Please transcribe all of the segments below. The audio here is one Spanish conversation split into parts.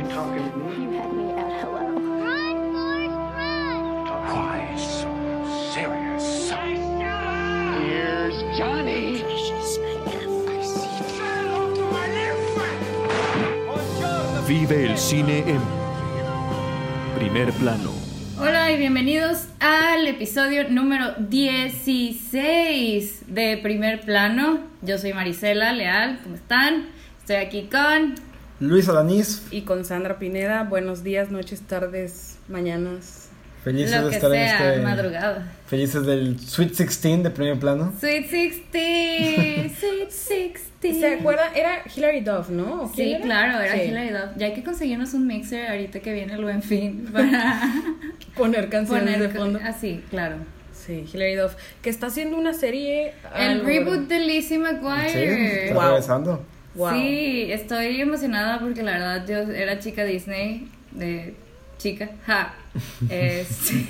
You talking to me? You had me at hello. Run, Forrest, run! Why so serious? Here's Johnny. Vive el cine en primer plano. Hola y bienvenidos al episodio número 16 de Primer Plano. Yo soy Marisela Leal, ¿cómo están? Estoy aquí con... Luis Alanís, Y con Sandra Pineda, buenos días, noches, tardes, mañanas. felices Lo de que estar sea, en este. madrugada. Felices del Sweet 16 de primer plano. Sweet 16, Sweet 16. ¿Se acuerdan? Era Hilary Duff, ¿no? ¿O quién Sí, era? claro, era Sí. Hilary Duff. Ya hay que conseguirnos un mixer ahorita que viene el buen fin para Poner canciones poner de fondo. así, claro. Sí, Hilary Duff. Que está haciendo una serie. El algo, reboot ¿verdad? de Lizzie Sí, McGuire. está Wow. regresando. Wow. Sí, estoy emocionada porque la verdad yo era chica Disney, de chica, ja. Este,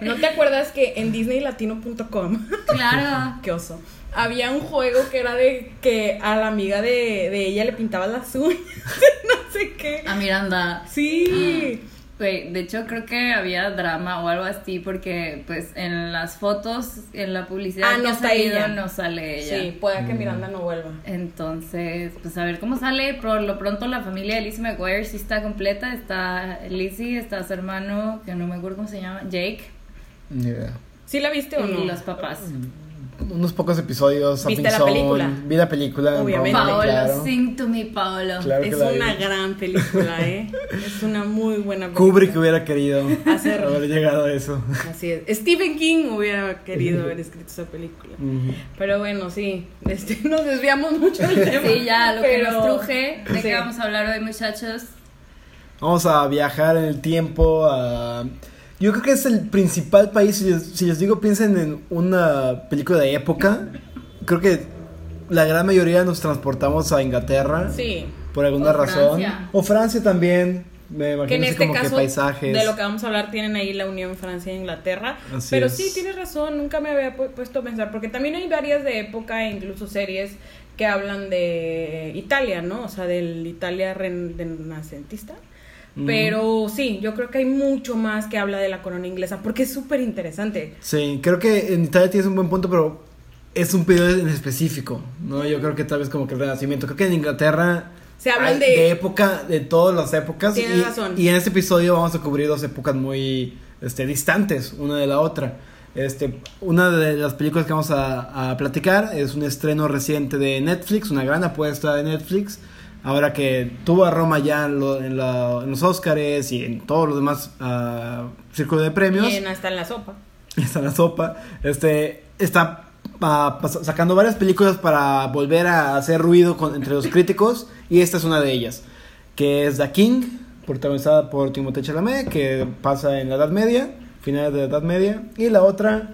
¿No te acuerdas que en disneylatino.com, claro. qué oso, había un juego que era de que a la amiga de, de ella le pintaba las uñas, no sé qué. A Miranda. Sí. Güey, de hecho creo que había drama o algo así porque pues en las fotos, en la publicidad Ah, no que ha está salido, ella. no sale ella. Sí, puede que Miranda no vuelva. Entonces, pues a ver cómo sale. Por lo pronto la familia de Lizzie McGuire sí está completa. Está Lizzie, está su hermano, que no me acuerdo cómo se llama, Jake, Ni idea. ¿Sí la viste o y no? los papás. Unos pocos episodios. ¿Viste la Zone, película? Vi la película. Obviamente. Paolo, Paolo, claro. sing to me, Paolo. Claro Es una gran película, ¿eh? Es una muy buena película. Kubrick hubiera querido Hacer- haber llegado a eso. Así es. Stephen King hubiera querido haber escrito esa película. Pero bueno, sí. Este, nos desviamos mucho del tema. Sí, ya, lo que nos truje. ¿De Sí. qué vamos a hablar hoy, muchachos? Vamos a viajar en el tiempo a... Yo creo que es el principal país, si les, si les digo piensen en una película de época, creo que la gran mayoría nos transportamos a Inglaterra Sí. por alguna O razón. Francia. O Francia también, me imagino Que en este como caso, que paisajes. de lo que vamos a hablar, tienen ahí la unión Francia e Inglaterra. Así Pero es. sí, tienes razón, nunca me había pu- puesto a pensar, porque también hay varias de época e incluso series que hablan de Italia, ¿no? O sea, del Italia ren- Pero sí, yo creo que hay mucho más que habla de la corona inglesa, porque es súper interesante. Sí, creo que en Italia tienes un buen punto, pero es un periodo en específico, ¿no? Yo creo que tal vez como que el Renacimiento. Creo que en Inglaterra Se hablan hay de- época, de todas las épocas. Tienes y, razón. y en este episodio vamos a cubrir dos épocas muy este, distantes una de la otra. Este, una de las películas que vamos a, a platicar es un estreno reciente de Netflix, una gran apuesta de Netflix. Ahora que tuvo a Roma ya en, lo- en la- en los Oscars y en todos los demás ah, círculos de premios Y en- hasta en la sopa. está en la sopa. Este está pas- sacando varias películas para volver a hacer ruido con- entre los críticos y esta es una de ellas, que es The King, protagonizada por Timothée Chalamet, que pasa en la Edad Media, finales de la Edad Media, y la otra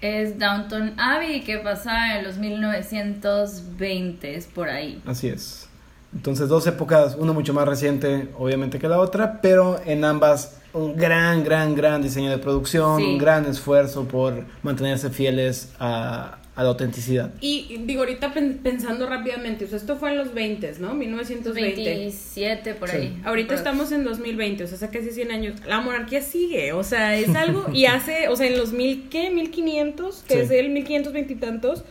Es Downton Abbey, que pasa en los 1920 es por ahí. Así es. Entonces, dos épocas, una mucho más reciente, obviamente, que la otra, pero en ambas un gran, gran, gran diseño de producción, Sí. un gran esfuerzo por mantenerse fieles a, a la autenticidad. Y digo, ahorita pen- pensando rápidamente, o sea, esto fue en los 20, ¿no? 1920. 27 por Sí. ahí. Ahorita Pero- estamos en 2020, o sea, casi 100 años. La monarquía sigue, o sea, es algo. Y hace, o sea, en los mil, ¿qué? 1500, que Sí. es el 1520 y tantos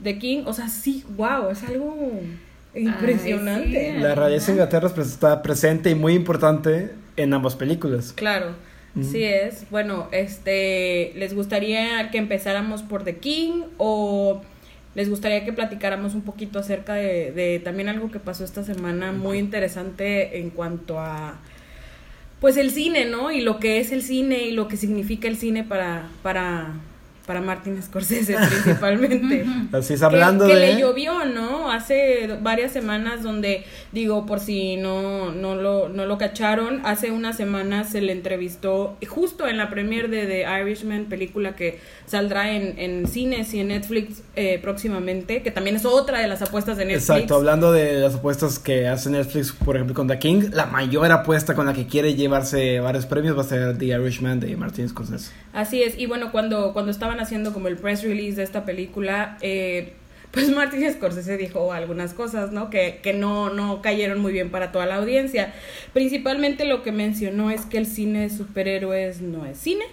de King, o sea, sí, wow, es algo impresionante. sí. La realeza de Inglaterra es- está presente y muy importante en ambas películas. Claro, sí es. Bueno, este, ¿les gustaría que empezáramos por The King o les gustaría que platicáramos un poquito acerca de, de también algo que pasó esta semana muy interesante en cuanto a pues el cine, ¿no? Y lo que es el cine y lo que significa el cine para para para Martin Scorsese principalmente. Así es, Que- hablando que, de... le llovió, ¿no? Hace varias semanas donde, digo, por si no, no, lo, no lo cacharon, hace unas semanas se le entrevistó justo en la premiere de The Irishman, película que saldrá en, en cines y en Netflix eh, próximamente, que también es otra de las apuestas de Netflix. Exacto, hablando de las apuestas que hace Netflix, por ejemplo, con The King, la mayor apuesta con la que quiere llevarse varios premios va a ser The Irishman de Martin Scorsese. Así es, y bueno, cuando, cuando estaban haciendo como el press release de esta película, eh, pues Martin Scorsese dijo algunas cosas, ¿no? Que, que no, no cayeron muy bien para toda la audiencia. Principalmente lo que mencionó es que el cine de superhéroes no es cine.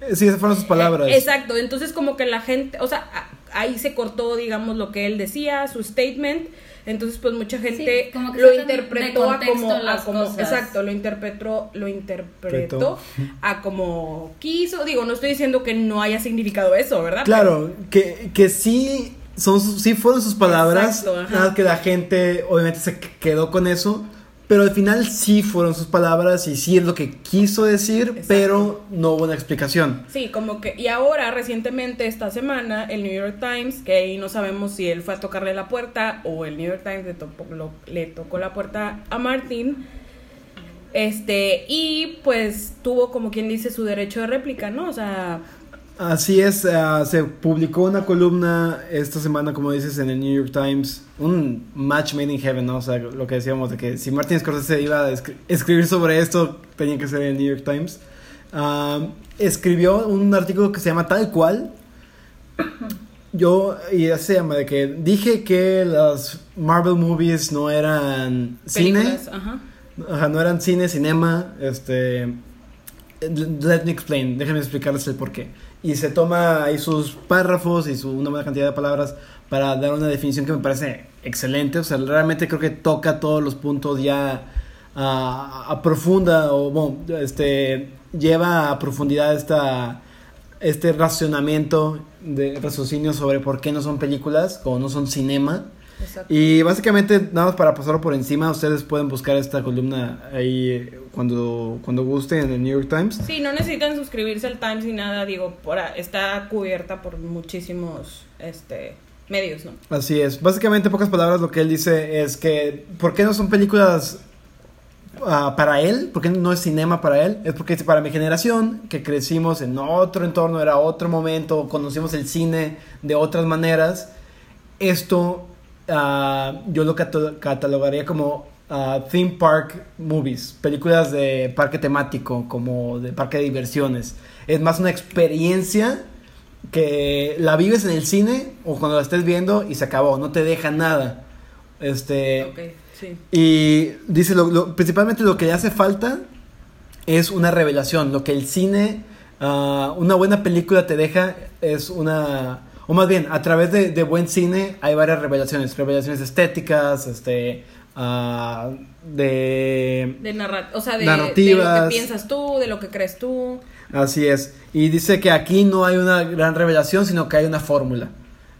Eh, Sí, esas fueron sus palabras. Eh, Exacto, entonces como que la gente, o sea, ahí se cortó, digamos, lo que él decía, su statement. Entonces, pues mucha gente Sí, como que lo interpretó a como, a como exacto, lo interpretó, lo interpretó Pretó. a como quiso. Digo, no estoy diciendo que no haya significado eso, ¿verdad? Claro, que, que sí, son, sus- sí fueron sus palabras, Exacto, ajá. nada que la gente obviamente se quedó con eso, pero al final sí fueron sus palabras y sí es lo que quiso decir, Exacto. pero no hubo una explicación. Sí, como que, y ahora recientemente esta semana el New York Times, que ahí no sabemos si él fue a tocarle la puerta o el New York Times le, lo- le tocó la puerta a Martin, este, y pues tuvo como quien dice su derecho de réplica, ¿no? O sea, Así es, ah, se publicó una columna esta semana, como dices, en el New York Times, un match made in heaven, ¿no? O sea, lo que decíamos de que si Martin Scorsese iba a escri- escribir sobre esto, tenía que ser en el New York Times. Ah, escribió un artículo que se llama Tal cual. Yo, y así se llama, de que dije que las Marvel movies no eran cine. ajá. Ajá, no eran cine, cinema, este... Let me explain, déjenme explicarles el porqué. Y se toma ahí sus párrafos y su, una buena cantidad de palabras para dar una definición que me parece excelente. O sea, realmente creo que toca todos los puntos ya a, a profunda o, bueno, este, lleva a profundidad esta, este racionamiento de raciocinio sobre por qué no son películas o no son cinema. Exacto. Y básicamente, nada más para pasarlo por encima, ustedes pueden buscar esta columna ahí cuando, cuando guste en el New York Times. Sí, no necesitan suscribirse al Times ni nada, digo, por, está cubierta por muchísimos este, medios, ¿no? Así es. Básicamente, en pocas palabras, lo que él dice es que, ¿por qué no son películas ah, para él? ¿Por qué no es cinema para él? Es porque para mi generación, que crecimos en otro entorno, era otro momento, conocimos el cine de otras maneras, esto ah, yo lo catalogaría como ah, theme park movies, películas de parque temático, como de parque de diversiones. Es más una experiencia que la vives en el cine o cuando la estés viendo y se acabó, no te deja nada. Este, Ok, sí. y dice, lo, lo- principalmente lo que le hace falta es una revelación. Lo que el cine, ah, una buena película te deja es una... O más bien, a través de, de buen cine hay varias revelaciones. Revelaciones estéticas, este... ah, de... De narra o sea, de, de Narrativas. lo que piensas tú, de lo que crees tú. Así es. Y dice que aquí no hay una gran revelación, sino que hay una fórmula.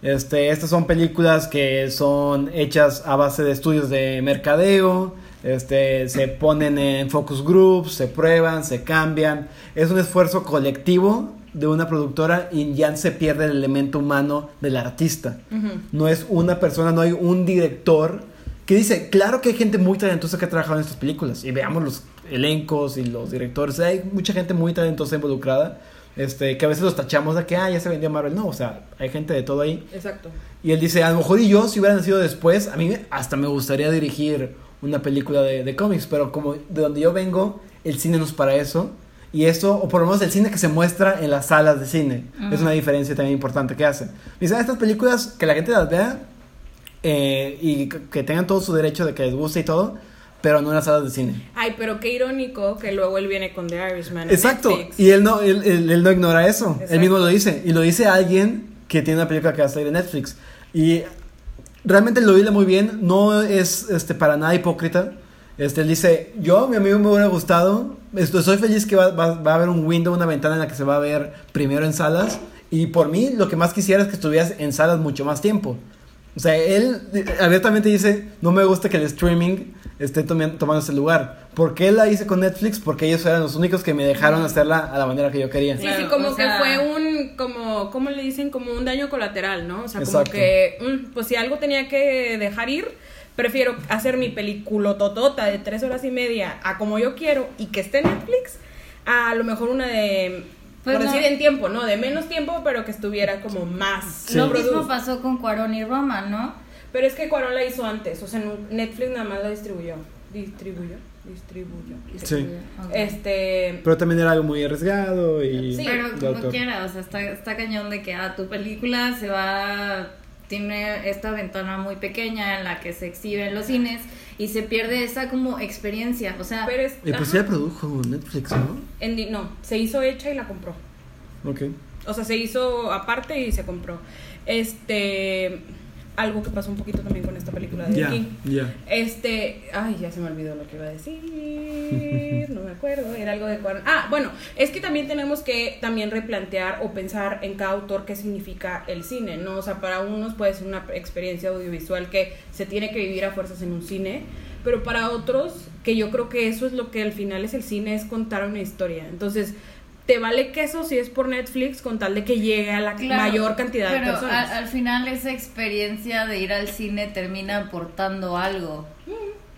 Este, estas son películas que son hechas a base de estudios de mercadeo, este, se ponen en focus groups, se prueban, se cambian. Es un esfuerzo colectivo de una productora y ya se pierde el elemento humano del artista. No es una persona, no hay un director que dice, claro que hay gente muy talentosa que ha trabajado en estas películas y veamos los elencos y los directores, hay mucha gente muy talentosa involucrada, este, que a veces los tachamos de que, ah, ya se vendió Marvel, no, o sea, hay gente de todo ahí. Exacto. Y él dice, a lo mejor y yo, si hubiera nacido después, a mí hasta me gustaría dirigir una película de, de cómics, pero como de donde yo vengo, el cine no es para eso. Y eso, o por lo menos el cine que se muestra en las salas de cine, es una diferencia también importante que hace. Dice, "Ah, estas películas, que la gente las vea eh, y que, tengan todo su derecho de que les guste y todo, pero no en las salas de cine. Ay, pero qué irónico que luego él viene con The Irishman. Exacto, Netflix. y él no, él, él- él no ignora eso, Exacto. él mismo lo dice, y lo dice alguien que tiene una película que va a salir en Netflix. Y realmente lo hila muy bien, no es este, para nada hipócrita. Este, él dice, yo, mi amigo me hubiera gustado, esto, soy feliz que va, va- va a haber un window, una ventana en la que se va a ver primero en salas, y por mí lo que más quisiera es que estuvieras en salas mucho más tiempo. O sea, él eh, abiertamente dice, no me gusta que el streaming esté tomando ese lugar. ¿Por qué la hice con Netflix? Porque ellos eran los únicos que me dejaron hacerla a la manera que yo quería. Sí, Claro, sí, como o que sea- fue un, como, ¿cómo le dicen? Como un daño colateral, ¿no? O sea, Exacto. como que, mm, pues si algo tenía que dejar ir, prefiero hacer mi película totota de tres horas y media a como yo quiero y que esté en Netflix, a lo mejor una de, Pues por no. decir en tiempo, ¿no? De menos tiempo, pero que estuviera como más. Sí. Lo mismo pasó con Cuarón y Roma, ¿no? Pero es que Cuarón la hizo antes, o sea, Netflix nada más la distribuyó. ¿Distribuyó? Distribuyó. Sí. Este... Pero también era algo muy arriesgado y... Sí, Pero como quiera, o sea, está, está cañón de que ah, tu película se va, tiene esta ventana muy pequeña en la que se exhibe en los cines y se pierde esa como experiencia, o sea, Pero es- Y pues ya produjo Netflix, ¿no? En no, se hizo hecha y la compró. Ok. O sea, se hizo aparte y se compró. Este. Algo que pasó un poquito también con esta película de Ya, King. ya. Este. Ay, ya se me olvidó lo que iba a decir. Acuerdo. Era algo de. cuar- Ah, bueno, es que también tenemos que también replantear o pensar en cada autor qué significa el cine, ¿no? O sea, para unos puede ser una experiencia audiovisual que se tiene que vivir a fuerzas en un cine. Pero para otros, que yo creo que eso es lo que al final es el cine, es contar una historia. Entonces, te vale queso si es por Netflix con tal de que llegue a la Claro, mayor cantidad de personas. Al, al final esa experiencia de ir al cine termina aportando algo.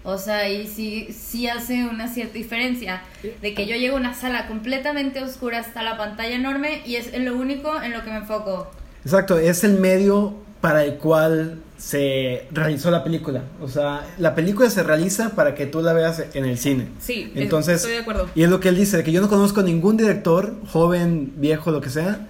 O sea, y sí, sí hace una cierta diferencia de que yo llego a una sala completamente oscura hasta la pantalla enorme y es lo único en lo que me enfoco. Exacto, es el medio para el cual se realizó la película. O sea, la película se realiza para que tú la veas en el cine. Sí, Entonces, estoy de acuerdo. Y es lo que él dice, de que yo no conozco ningún director, joven, viejo, lo que sea,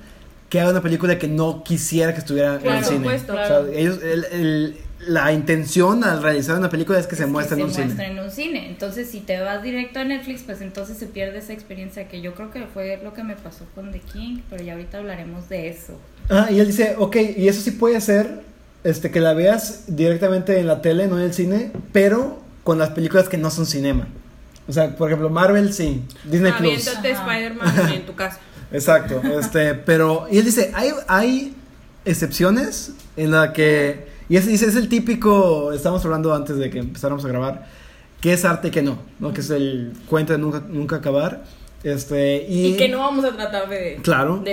que haga una película que no quisiera que estuviera en el cine. supuesto. O sea, Claro. ellos, el- el- la intención al realizar una película es que se Es muestre que en un se cine. muestra en un cine. Entonces, si te vas directo a Netflix, pues entonces se pierde esa experiencia que yo creo que fue lo que me pasó con The King, pero ya ahorita hablaremos de eso. Ah, y él dice, ok, y eso sí puede ser, este, que la veas directamente en la tele, no en el cine, pero con las películas que no son cinema. O sea, por ejemplo, Marvel sí, Disney Plus. Aviéntate Ajá. Spider-Man en tu casa. Exacto, este, pero, y él dice, hay, hay excepciones en la que, y es, dice, es el típico, estamos hablando antes de que empezáramos a grabar, que es arte y que no, ¿no? Que es el cuento de nunca, nunca acabar, este, y... Y que no vamos a tratar de Claro.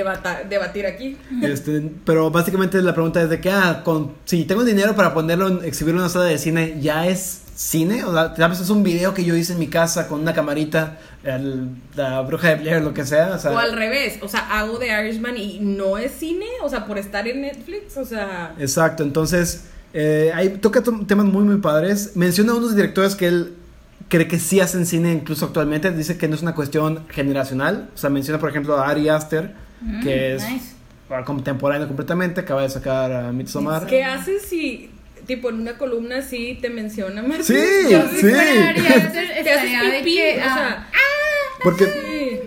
debatir aquí. Este, pero básicamente la pregunta es de que, ah, con, si tengo dinero para ponerlo, en, exhibirlo en una sala de cine, ¿ya es cine? O sea, tal vez es un video que yo hice en mi casa con una camarita, el- la bruja de Blair, lo que sea. O sea, O al revés, o sea, hago de Irishman y no es cine, o sea, por estar en Netflix, o sea, Exacto, entonces, eh, ahí toca temas muy, muy padres. Menciona a unos directores que él cree que sí hacen cine incluso actualmente. Dice que no es una cuestión generacional. O sea, menciona, por ejemplo, a Ari Aster, Mm, que es nice. ah, contemporáneo completamente, acaba de sacar a Midsommar. ¿qué haces si tipo en una columna así te menciona Martín? Sí, Yo sí. Ari Aster, Te haces estaría de pipí, que, o ah, sea, Porque.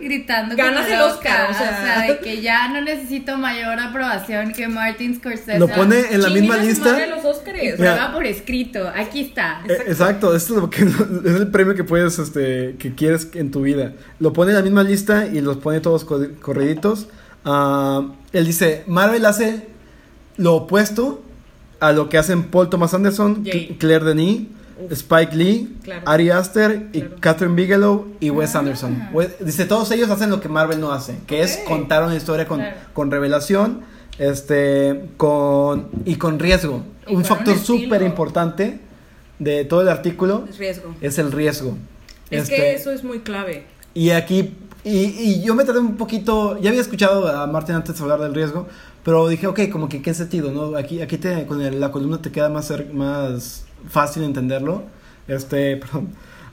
Gritando Ganas el Oscar, o sea. de que ya no necesito mayor aprobación que Martin Scorsese. lo pone en la misma lista. madre los. Prueba por escrito, aquí está. Eh, Exacto, esto es lo que es el premio que puedes, este, que quieres en tu vida. Lo pone en la misma lista y los pone todos co- corriditos. Ah, él dice, Marvel hace lo opuesto a lo que hacen Paul Thomas Anderson, Claire Denis, Spike Lee, Claro. Ari Aster y Claro. Catherine Bigelow y Wes Ah. Anderson. Dice, todos ellos hacen lo que Marvel no hace, que es contar una historia con, Claro. con revelación este, con, y con riesgo. Y un factor súper importante de todo el artículo Es riesgo. es el riesgo. Es Este, que eso es muy clave. Y aquí, y, y yo me tardé un poquito, ya había escuchado a Martín antes hablar del riesgo, pero dije, ok, como que qué sentido, ¿no? Aquí, aquí te, con el- la columna te queda más, más fácil entenderlo. Este, perdón.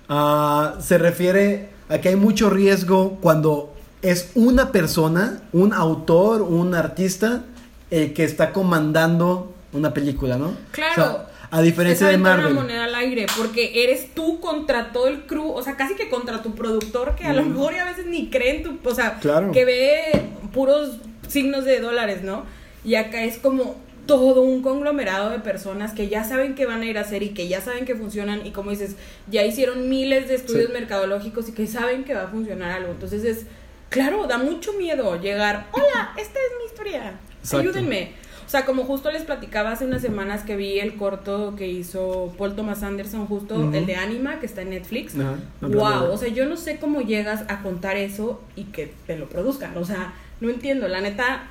Ah, se refiere a que hay mucho riesgo cuando es una persona, un autor, un artista, el que está comandando una película, ¿no? Claro. O sea, a diferencia de Marvel. una moneda al aire, porque eres tú contra todo el crew, o sea, casi que contra tu productor, que a lo mejor y a veces ni cree en tu, o sea, Claro. que ve puros signos de dólares, ¿no? Y acá es como todo un conglomerado de personas que ya saben que van a ir a hacer y que ya saben que funcionan y como dices, ya hicieron miles de estudios Sí. mercadológicos y que saben que va a funcionar algo. Entonces es, claro, da mucho miedo llegar, hola, esta es mi historia, Exacto. ayúdenme. O sea, como justo les platicaba hace unas semanas que vi el corto que hizo Paul Thomas Anderson, justo el de Anima, que está en Netflix. No, wow, o sea, yo no sé cómo llegas a contar eso y que te lo produzcan. O sea, no entiendo, la neta,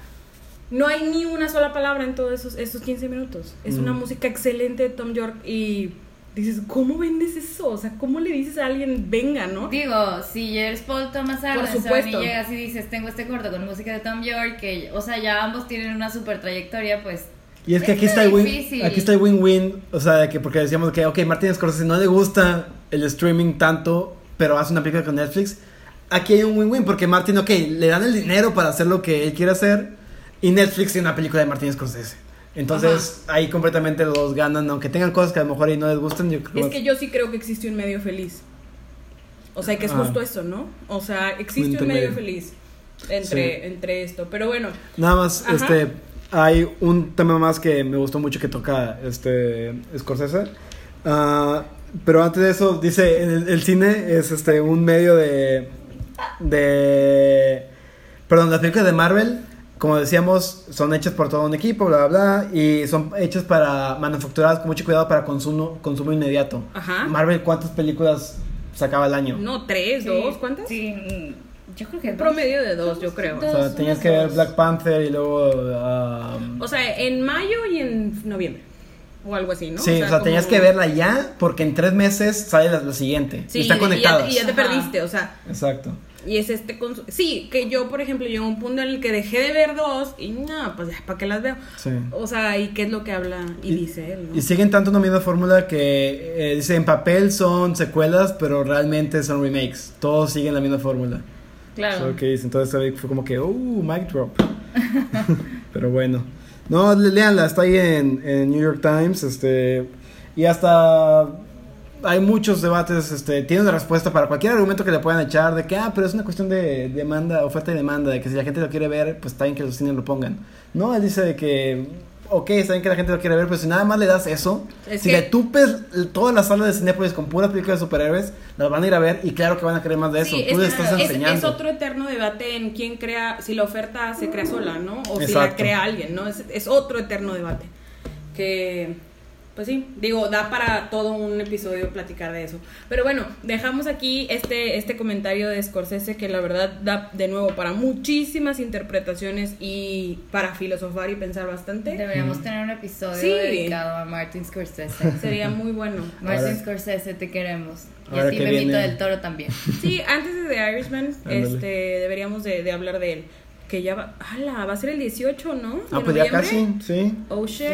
no hay ni una sola palabra en todos esos, esos 15 minutos. Es una Mm. música excelente de Tom York y dices, ¿cómo vendes eso? O sea, ¿cómo le dices a alguien, venga, no? Digo, si eres Paul Thomas Anderson supuesto. y llegas y dices, tengo este corto con música de Tom York, que, o sea, ya ambos tienen una super trayectoria, pues... Y es que aquí Está está el win, aquí está el win-win, o sea, que porque decíamos que, ok, Martin Scorsese no le gusta el streaming tanto, pero hace una película con Netflix. Aquí hay un win-win, porque Martin, ok, le dan el dinero para hacer lo que él quiere hacer, y Netflix tiene una película de Martin Scorsese. Entonces ahí completamente los ganan, aunque tengan cosas que a lo mejor ahí no les gustan. Yo creo Es que yo sí creo que existe un medio feliz. O sea, que es Ah. justo eso, ¿no? O sea, existe un medio feliz entre, Sí. entre esto. Pero bueno, Nada más, Ajá. este, hay un tema más que me gustó mucho que toca este Scorsese. Ah, pero antes de eso, dice, el, el cine es este un medio de, de, perdón, las películas de Marvel, como decíamos, son hechas por todo un equipo, bla, bla, bla, y son hechas para, manufacturadas con mucho cuidado para consumo, consumo inmediato. Ajá. Marvel, ¿cuántas películas sacaba al año? no, tres, dos, ¿cuántas? Sí, mm, yo creo que Un dos. promedio de dos, yo creo. O sea, Dos, tenías que ver. Black Panther y luego... ah, O sea, en mayo y en noviembre. O algo así, ¿no? Sí, o sea, tenías como- que verla ya porque en tres meses sale la, la siguiente. Sí, y está y- conectada. Y ya, y ya te Ajá. perdiste, o sea. Exacto. Y es este. consu- Sí, que yo, por ejemplo, llegó a un punto en el que dejé de ver dos y no, pues ya, ¿para qué las veo? Sí. O sea, ¿y qué es lo que habla y, Y- dice él, no? Y siguen tanto una misma fórmula que eh, dice en papel son secuelas, pero realmente son remakes. Todos siguen la misma fórmula. Claro. So, dice, entonces fue como que, uh, mic drop. pero bueno. No, le- léanla, está ahí en, en New York Times. Este, y hasta hay muchos debates, este, tiene una respuesta para cualquier argumento que le puedan echar de que, ah, pero es una cuestión de demanda, oferta y demanda, de que si la gente lo quiere ver, pues está bien que los cines lo pongan. No, él dice de que, ok, está bien que la gente lo quiere ver, pero si nada más le das eso, Es si que- le tupes toda la sala de Cinépolis con puras películas de superhéroes, las van a ir a ver y claro que van a querer más de eso. Sí, Tú es, le estás es- enseñando. es otro eterno debate en quién crea, si la oferta se crea sola, ¿no? O si la Exacto. crea alguien, ¿no? Es, es otro eterno debate. Que, pues sí, digo, da para todo un episodio platicar de eso. Pero bueno, dejamos aquí este, este comentario de Scorsese que la verdad da de nuevo para muchísimas interpretaciones y para filosofar y pensar bastante. Deberíamos tener un episodio Sí. dedicado a Martin Scorsese. Sería muy bueno. Martin Ahora- Scorsese, te queremos. Y ahora a ti, viene- del Toro también. Sí, antes de The Irishman, Ándale. este, deberíamos de, de hablar de él. Que ya va, ¡Hala! va a ser el 18, ¿no? ¿De Ah, pues ya casi, sí. Oh shit.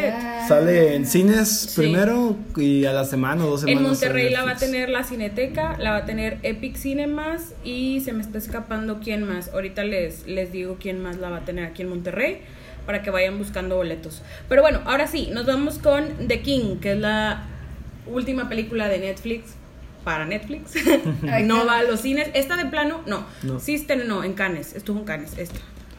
Sale en cines Sí. primero y a la semana o dos semanas. En Monterrey la va a tener la Cineteca, la va a tener Epic Cinemas y se me está escapando quién más. Ahorita les, les digo quién más la va a tener aquí en Monterrey para que vayan buscando boletos. Pero bueno, ahora sí, nos vamos con The King, que es la última película de Netflix para Netflix. No va a los cines. Esta de plano, no. No. Sí estrenó en Cannes, estuvo en Cannes, esta.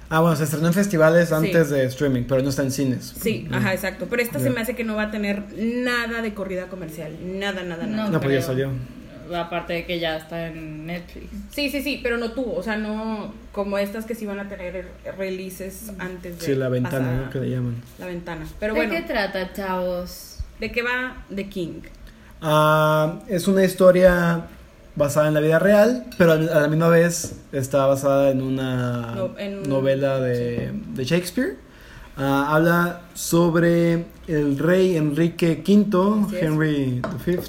Ah, bueno, se estrenó en festivales Sí. antes de streaming, pero no está en cines. Sí, Mm. ajá, exacto. Pero esta se me hace que no va a tener nada de corrida comercial. Nada, nada, nada. No. Pues ya salió. Aparte de que ya está en Netflix. Sí, sí, sí, pero no tuvo, o sea, no como estas que sí van a tener releases antes de Sí, la ventana, ¿no? Que le llaman. la ventana. Pero ¿De bueno, qué trata, chavos? ¿de qué va The King? Ah, es una historia basada en la vida real, pero a la misma vez está basada en una No, en un- novela de, de Shakespeare. Ah, habla sobre el rey Enrique V. Henry V.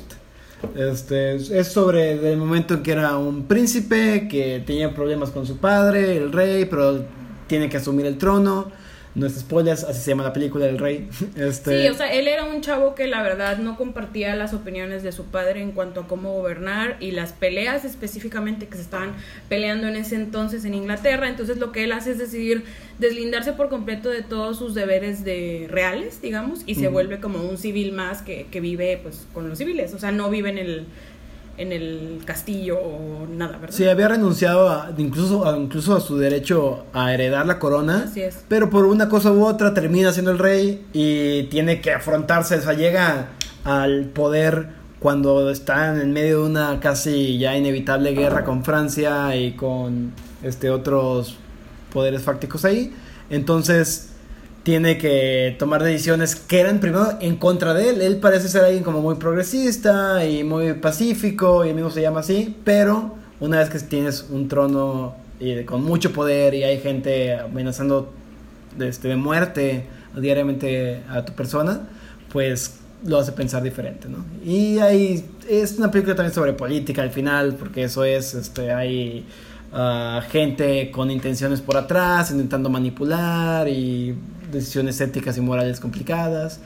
Este, es- es sobre el momento en que era un príncipe que tenía problemas con su padre, el rey, pero tiene que asumir el trono. No es spoilers, así se llama la película del rey. Este, Sí, o sea, él era un chavo que la verdad no compartía las opiniones de su padre en cuanto a cómo gobernar y las peleas específicamente que se estaban peleando en ese entonces en Inglaterra. Entonces lo que él hace es decidir deslindarse por completo de todos sus deberes de reales, digamos, y se vuelve como un civil más que, que vive pues con los civiles. O sea, no vive en el en el castillo o nada, ¿verdad? Sí, había renunciado a, incluso, a, incluso a su derecho a heredar la corona. Así es. Pero por una cosa u otra termina siendo el rey y tiene que afrontarse, o sea, llega al poder cuando está en medio de una casi ya inevitable guerra con Francia y con este otros poderes fácticos ahí. Entonces tiene que tomar decisiones que eran primero en contra de él. Él parece ser alguien como muy progresista y muy pacífico, y él mismo se llama así, pero una vez que tienes un trono y con mucho poder y hay gente amenazando de, este, de muerte diariamente a tu persona, pues lo hace pensar diferente, ¿no? Y hay, es una película también sobre política al final, porque eso es, este, hay ah, gente con intenciones por atrás, intentando manipular y decisiones éticas y morales complicadas,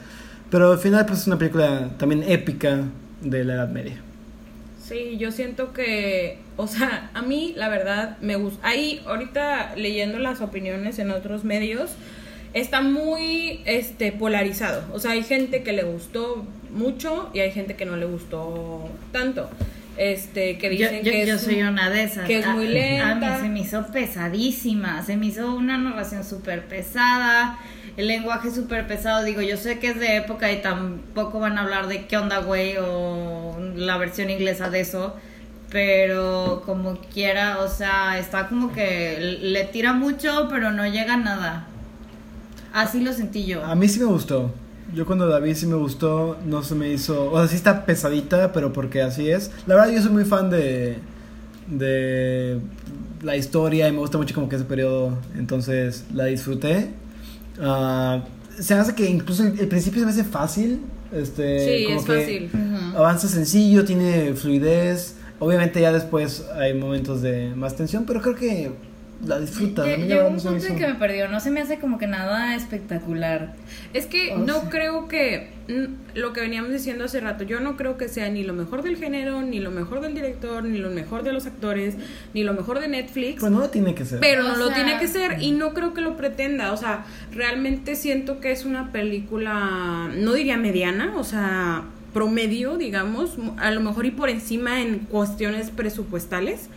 pero al final pues es una película también épica de la Edad Media. Sí, yo siento que, o sea, a mí la verdad me gusta. Ahí, ahorita leyendo las opiniones en otros medios, está muy este polarizado. O sea, hay gente que le gustó mucho y hay gente que no le gustó tanto. Este, que Yo, dicen yo- que yo es soy una de esas. que es A- muy A, lenta. mí se me hizo pesadísima. Se me hizo una narración súper pesada. El lenguaje súper pesado. Digo, yo sé que es de época y tampoco van a hablar de qué onda, güey, o la versión inglesa de eso. Pero como quiera, o sea, está como que le tira mucho, pero no llega a nada. Así lo sentí yo. A mí sí me gustó. Yo cuando la vi sí me gustó, no se me hizo, o sea, sí está pesadita, pero porque así es. La verdad yo soy muy fan de de la historia y me gusta mucho como que ese periodo, entonces la disfruté. Ah, se me hace que incluso el, el principio se me hace fácil, este Sí, como es que fácil. Avanza sencillo, tiene fluidez. Obviamente ya después hay momentos de más tensión, pero creo que la disfrutas. la Llegó un punto en que me perdió. No se me hace como que nada espectacular. Es que O no creo que mm, lo que veníamos diciendo hace rato, yo no creo que sea ni lo mejor del género, ni lo mejor del director, ni lo mejor de los actores, ni lo mejor de Netflix. Pues no lo tiene que ser. Pero no O lo tiene que ser y no creo que lo pretenda. O sea, realmente siento que es una película, no diría mediana, o sea, promedio, digamos, a lo mejor y por encima en cuestiones presupuestales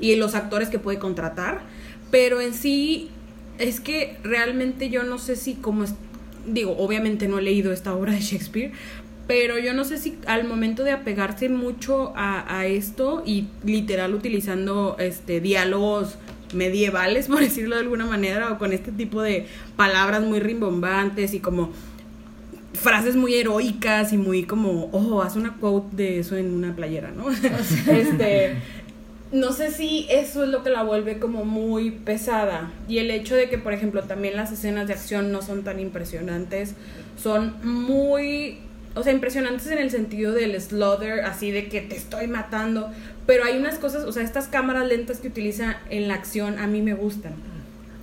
y los actores que puede contratar. Pero en sí, es que realmente yo no sé si como es, digo, obviamente no he leído esta obra de Shakespeare, pero yo no sé si al momento de apegarse mucho a, a esto y literal utilizando este diálogos medievales, por decirlo de alguna manera, o con este tipo de palabras muy rimbombantes y como frases muy heroicas y muy como, oh, haz una quote de eso en una playera, ¿no? este, no sé si eso es lo que la vuelve como muy pesada. Y el hecho de que, por ejemplo, también las escenas de acción no son tan impresionantes, son muy, o sea, impresionantes en el sentido del slaughter, así de que te estoy matando. Pero hay unas cosas, o sea, estas cámaras lentas que utiliza en la acción a mí me gustan.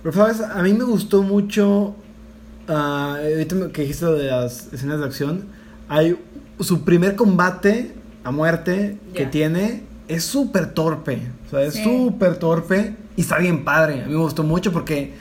Pero sabes, a mí me gustó mucho. ah, ahorita que dijiste de las escenas de acción. Hay su primer combate a muerte que tiene es súper torpe. O sea, es Sí. súper torpe y está bien padre. A mí me gustó mucho porque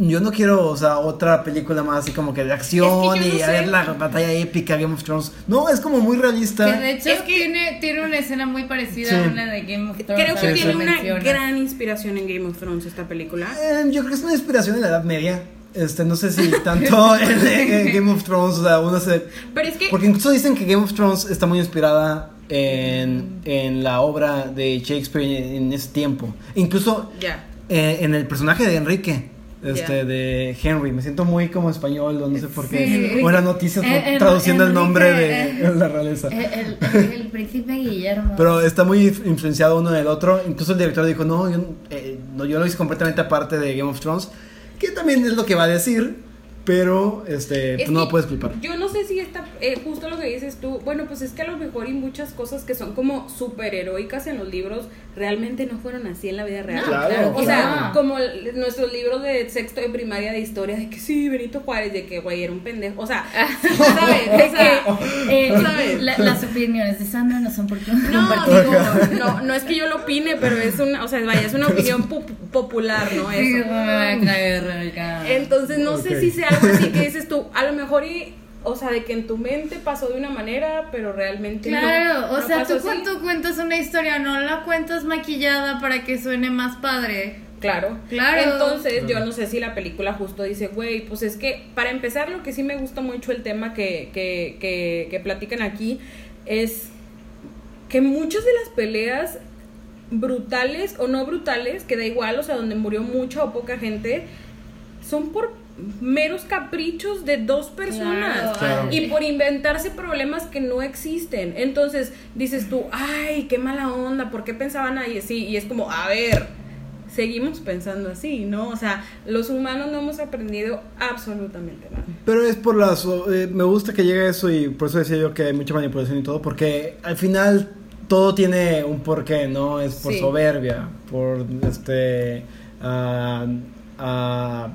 yo no quiero, o sea, otra película más así como que de acción Es que yo y no a ver la batalla épica Game of Thrones. No, es como muy realista. Que de hecho Es que- tiene, tiene una escena muy parecida Sí. a una de Game of Thrones. Creo que tiene una gran inspiración en Game of Thrones esta película. Eh, yo creo que es una inspiración de la Edad Media. Este, no sé si tanto en, en Game of Thrones, o sea, uno se Pero es que Porque incluso dicen que Game of Thrones está muy inspirada en, en la obra de Shakespeare en, ese tiempo. Incluso ya. eh, en el personaje de Enrique, este, Ya. de Henry. Me siento muy como español, no sé por Sí, qué. Enrique. o las noticias Eh, eh, traduciendo el Enrique, nombre de eh. la realeza. El, el- el príncipe Guillermo. Pero está muy influenciado uno del otro. Incluso el director dijo, no, yo, eh, no, yo lo hice completamente aparte de Game of Thrones. Que también es lo que va a decir. Pero este, Es pues no lo puedes culpar. Yo no sé si está, eh, justo lo que dices tú, bueno, pues es que a lo mejor hay muchas cosas que son como súper heroicas en los libros, realmente no fueron así en la vida real. No, Claro, claro O que sea, no. como el- nuestros libros de sexto de primaria de historia, de que sí, Benito Juárez, de que güey era un pendejo. O sea, ¿sabes? O sea, Eh, ¿sabes? la- las opiniones de Sandra no son porque No, digo, no, no es que yo lo opine, pero es una, o sea, vaya, es una opinión pu- popular, ¿no? Eso. me va a caer, Rebeca. Entonces no sé si sea algo así que dices tú, a lo mejor y, o sea, de que en tu mente pasó de una manera, pero realmente no. Claro, o no sea, tú, así. cu- tú cuentas una historia, no la cuentas maquillada para que suene más padre. Claro. Claro. Entonces, yo no sé si la película justo dice, güey, pues es que, para empezar, lo que sí me gusta mucho el tema que, que, que, que platican aquí es que muchas de las peleas brutales o no brutales, que da igual, o sea, donde murió mucha o poca gente, son por meros caprichos de dos personas Claro. y por inventarse problemas que no existen. Entonces dices tú, ay, qué mala onda, ¿por qué pensaban ahí así? Y es como, a ver, seguimos pensando así, ¿no? O sea, los humanos no hemos aprendido absolutamente nada. Pero es por las... eh, me gusta que llegue eso y por eso decía yo que hay mucha manipulación y todo, porque al final todo tiene un porqué, ¿no? Es por Sí. soberbia, por este... ah, ah,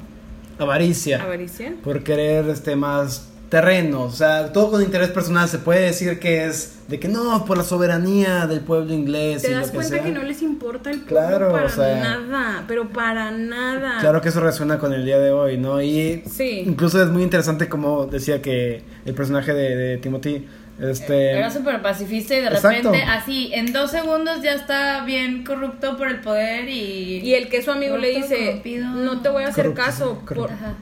avaricia, Avaricia. por querer este más terrenos, o sea, todo con interés personal se puede decir que es de que no, por la soberanía del pueblo inglés Te y das lo que cuenta sea. que no les importa el pueblo Claro, para o sea- nada, pero para nada. Claro que eso resuena con el día de hoy, ¿no? Y Sí. incluso es muy interesante como decía que el personaje de, de Timothy, este... Era súper pacifista y de Exacto. repente, así, en dos segundos ya está bien corrupto por el poder y... Y el que su amigo le dice, corrompido. no te voy a hacer Corrupto, caso. corrupto. por- Ajá.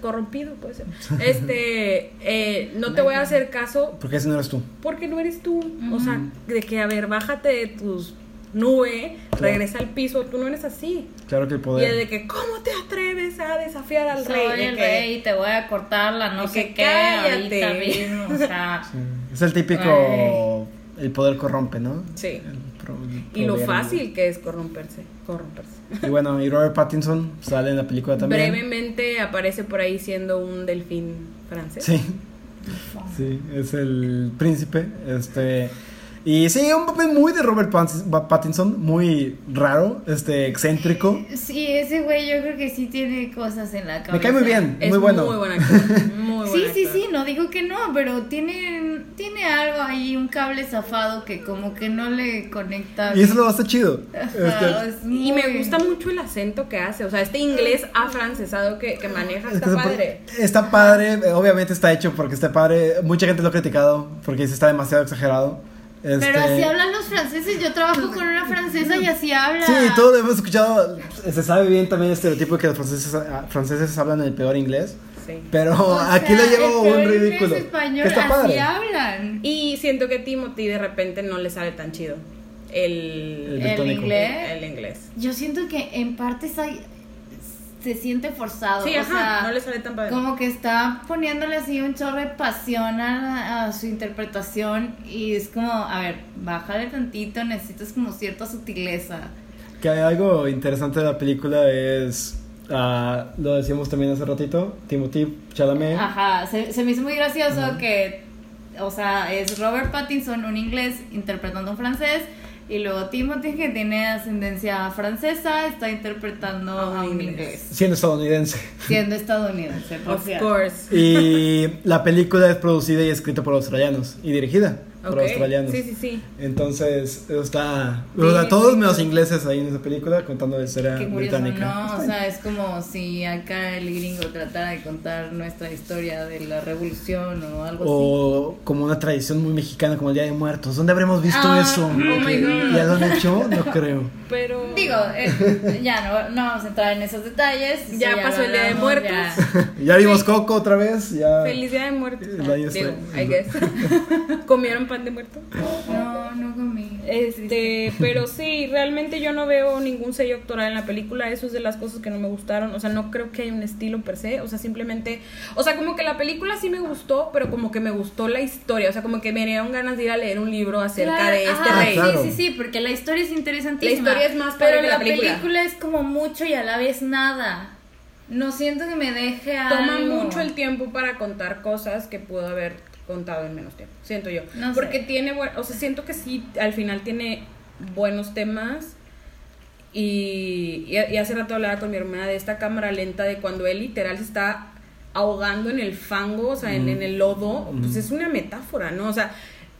corrompido puede ser. Este, eh, no te voy a hacer caso Porque ese no eres tú. porque no eres tú. O sea, de que, a ver, bájate de tus nube, regresa al piso, tú no eres así. Claro que el Y poder... es de que, ¿cómo te atreves a desafiar al Soy rey? De el que- rey y te voy a cortar la no sé que qué cállate. ahorita mismo, o sea... Sí, Es el típico... El poder corrompe, ¿no? Sí. El pro- el Y lo fácil que es corromperse, corromperse. Y bueno, y Robert Pattinson sale en la película también. Brevemente aparece por ahí siendo un delfín francés. Sí. Sí, es el príncipe. Este. Y sí, un papel muy de Robert Pat- Pattinson, muy raro, este, excéntrico. Sí, ese güey yo creo que sí tiene cosas en la cabeza. Me cae muy bien, Es muy bueno. Muy buen actor. Muy Sí, buen sí, actor. sí, no digo que no, pero tiene, tiene algo ahí, un cable zafado que como que no le conecta. Y eso lo hace chido. Ajá, Este, es Y me gusta mucho el acento que hace, o sea, este inglés afrancesado que, que maneja es que está se padre. pone- Está padre, obviamente está hecho porque está padre. Mucha gente lo ha criticado porque dice está demasiado exagerado. Pero Este, así hablan los franceses, yo trabajo con una francesa y así habla. Sí, todo lo hemos escuchado. Se sabe bien también el estereotipo de que los franceses, ah, franceses hablan el peor inglés. Pero O aquí sea, lo llevo el un ridículo. español, que está así padre. hablan. Y siento que Timothy de repente no le sale tan chido el, El El inglés. el inglés. Yo siento que en partes hay, se siente forzado. Sí, o ajá, sea, no le sale tan padre. Como que está poniéndole así un chorro de pasión a, a su interpretación y es como, a ver, bájale tantito, necesitas como cierta sutileza. Que hay algo interesante de la película es. Ah, lo decíamos también hace ratito. Timothy Chalamet. Ajá, se, se me hizo muy gracioso que, o sea, es Robert Pattinson, un inglés, interpretando un francés, y luego Timothy, que tiene ascendencia francesa, está interpretando Ah, a un inglés. inglés, Siendo estadounidense. siendo estadounidense. por Of cierto. course. Y la película es producida y escrita por australianos. Y dirigida por Ok. australianos. Sí, sí, sí. Entonces, está. Sí, o sea, todos sí, menos ingleses ahí en esa película contando la historia Qué curioso, británica. ¿no? O sea, es como si acá el gringo tratara de contar nuestra historia de la revolución o algo así. O como una tradición muy mexicana como el Día de Muertos. ¿Dónde habremos visto Ah, eso? oh my God. ¿Ya lo han hecho? No creo. Pero. Digo, eh, ya no, no vamos a entrar en esos detalles. Ya pasó el Día de Muertos. ya. Ya vimos Coco otra vez. Ya. Feliz Día de Muertos. El año Digo, está- I guess. ¿Comieron pan de muerto? No, no comí. Este, pero sí, realmente yo no veo ningún sello actoral en la película, eso es de las cosas que no me gustaron, o sea, no creo que haya un estilo per se, o sea, simplemente, o sea, como que la película sí me gustó, pero como que me gustó la historia, o sea, como que me dieron ganas de ir a leer un libro acerca Claro, de este ajá, rey. claro. Sí, sí, sí, porque la historia es interesantísima. La historia es más padre Pero que la la película. es como mucho y a la vez nada. No siento que me deje Toma algo. mucho el tiempo para contar cosas que pudo haber contado en menos tiempo, siento yo. No sé. Porque tiene, buen- o sea, siento que sí, al final tiene buenos temas. Y, y, y hace rato hablaba con mi hermana de esta cámara lenta de cuando él literal se está ahogando en el fango, o sea, en, en el lodo, pues es una metáfora, ¿no? O sea,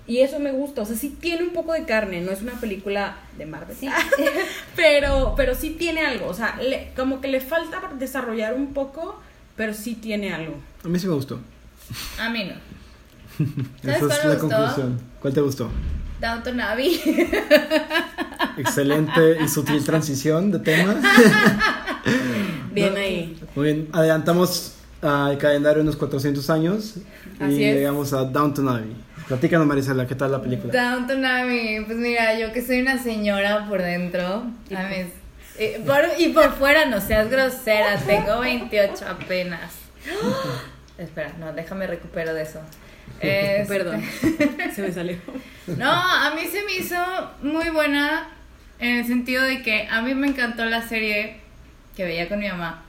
y eso me gusta, o sea, sí tiene un poco de carne, no es una película de Marvel, Sí. pero, pero sí tiene algo, o sea, le- como que le falta desarrollar un poco, pero sí tiene algo. A mí sí me gustó. A mí no. ¿Sabes Esa cuál es me la gustó? conclusión. ¿Cuál te gustó? Downton Abbey. Excelente y sutil transición de temas. Bien ahí. Muy bien, adelantamos al calendario unos 400 años y Así es. llegamos a Downton Abbey. Platícanos, Marisela, ¿qué tal la película? Downton Abbey. Pues mira, yo que soy una señora por dentro. A mí, eh, por- y por fuera no seas grosera. Tengo 28 apenas. Espera, no, déjame recupero de eso. Este, Perdón, se me salió. No, a mí se me hizo muy buena en el sentido de que a mí me encantó la serie que veía con mi mamá.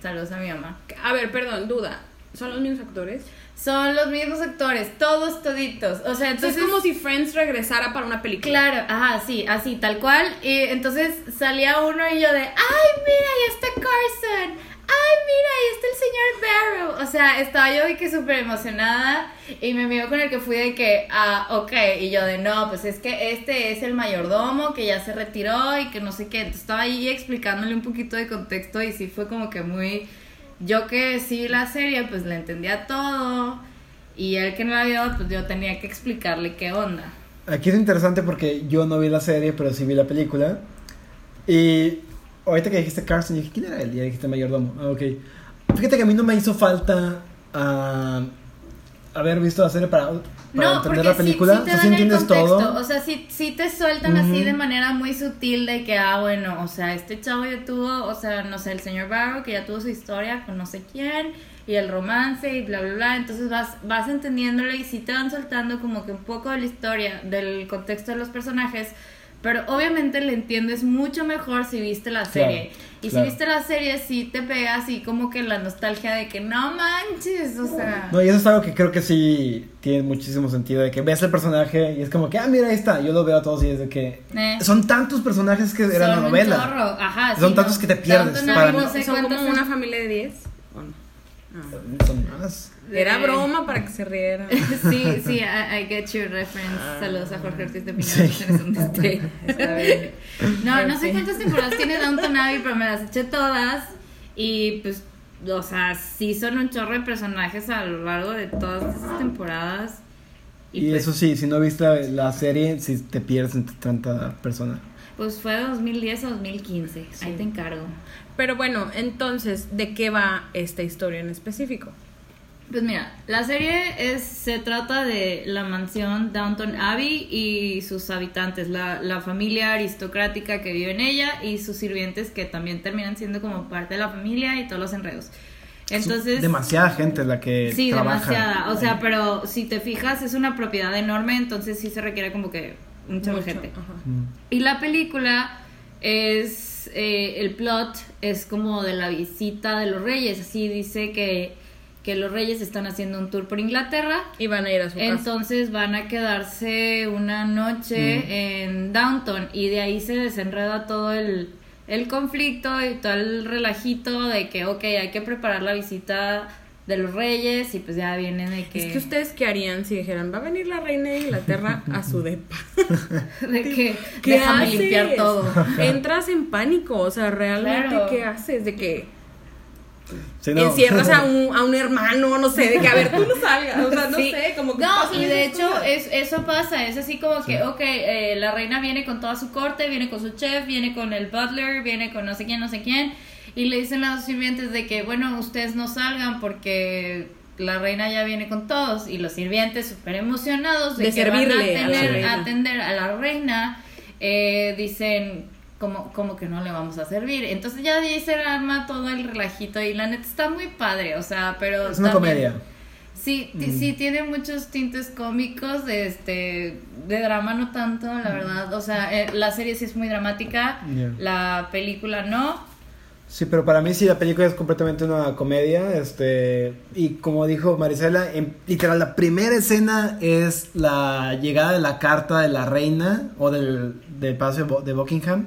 Saludos a mi mamá. A ver, perdón, duda. ¿Son los mismos actores? Son los mismos actores, todos toditos. O sea, Entonces es como si Friends regresara para una película. Claro, ajá, sí, así, tal cual. Y entonces salía uno y yo de, ay, mira, ahí está Carson. Ay, mira, ahí está el señor Barrow. O sea, estaba yo de que súper emocionada y mi amigo con el que fui de que, ah, ok, y yo de no, pues es que este es el mayordomo que ya se retiró y que no sé qué. Entonces estaba ahí explicándole un poquito de contexto y sí fue como que muy... Yo que sí la serie, pues le entendía todo y él que no la vio, pues yo tenía que explicarle qué onda. Aquí es interesante porque yo no vi la serie, pero sí vi la película. Y ahorita que dijiste Carson, dije, ¿quién era él? Y dijiste mayordomo. Ah, ok. Fíjate que a mí no me hizo falta ah, haber visto la serie para, para No, entender la película. sí, sí te o sea, sí dan el entiendes contexto. todo. O sea, sí, sí te sueltan así de manera muy sutil de que, ah, bueno, o sea, este chavo ya tuvo, o sea, no sé, el señor Barrow que ya tuvo su historia con no sé quién y el romance y bla, bla, bla. Entonces vas, vas entendiéndole y sí te van soltando como que un poco de la historia, del contexto de los personajes. Pero obviamente le entiendes mucho mejor si viste la Claro, serie. y claro. si viste la serie, sí te pega así como que la nostalgia de que no manches, o sea. No, y eso es algo que creo que sí tiene muchísimo sentido. De que ves el personaje y es como que, ah, mira, ahí está. Yo lo veo a todos y es de que. Eh. Son tantos personajes que era Son una un novela. Ajá, Son sí, tantos no. que te pierdes, para no sé ¿Son como una familia de 10? ¿O no? Son más. Era Eh. broma para que se rieran. Sí, sí, I, I get your reference. Saludos a Jorge Ortiz de Pinedo, Sí. No, no sé cuántas temporadas tiene Downton Abbey, pero me las eché todas. Y pues, o sea, sí son un chorro de personajes a lo largo de todas esas temporadas. Y, pues, eso sí, si no viste la, la serie, si te pierdes entre tanta persona. Pues fue de 2010 a 2015. Ahí te encargo. Pero bueno, entonces, ¿de qué va esta historia en específico? Pues mira, la serie es, se trata de la mansión Downton Abbey y sus habitantes, la, la familia aristocrática que vive en ella y sus sirvientes que también terminan siendo como parte de la familia y todos los enredos. Entonces, Demasiada gente la que sí, trabaja. demasiada. O sea, pero si te fijas es una propiedad enorme, entonces sí se requiere como que mucha Mucho, gente. ajá. Mm. Y la película es, eh, el plot es como de la visita de los reyes, así dice que, que los reyes están haciendo un tour por Inglaterra, Y van a ir a su casa. entonces van a quedarse una noche en Downton y de ahí se desenreda todo el, el conflicto y todo el relajito de que, ok, hay que preparar la visita de los reyes y pues ya vienen de que... Es que ustedes qué harían si dijeran, va a venir la reina de Inglaterra a su depa. de que ¿Qué déjame haces? limpiar todo. Entras en pánico, o sea, realmente Claro. ¿qué haces? De que Sí, no. encierras a un, a un hermano, no sé, de que a ver, tú no salgas, o sea, no Sí. sé, como que No, y de hecho cosas. es, eso pasa, es así como que, ok, eh, la reina viene con toda su corte, viene con su chef, viene con el butler, viene con no sé quién, no sé quién, y le dicen a los sirvientes de que, bueno, ustedes no salgan porque la reina ya viene con todos, y los sirvientes súper emocionados de, De que van a, servirle a la tener- reina. a atender a la reina, eh, dicen... Como, como que no le vamos a servir. Entonces ya ahí se arma todo el relajito y la neta está muy padre, o sea, pero... Es una también- comedia. Sí, ti- Mm. sí tiene muchos tintes cómicos, de este, de drama no tanto, la verdad. O sea, eh, la serie sí es muy dramática, la película no. Sí, pero para mí sí la película es completamente una comedia, este, y como dijo Marisela, en- literal la primera escena es la llegada de la carta de la reina o del, del palacio de Buckingham,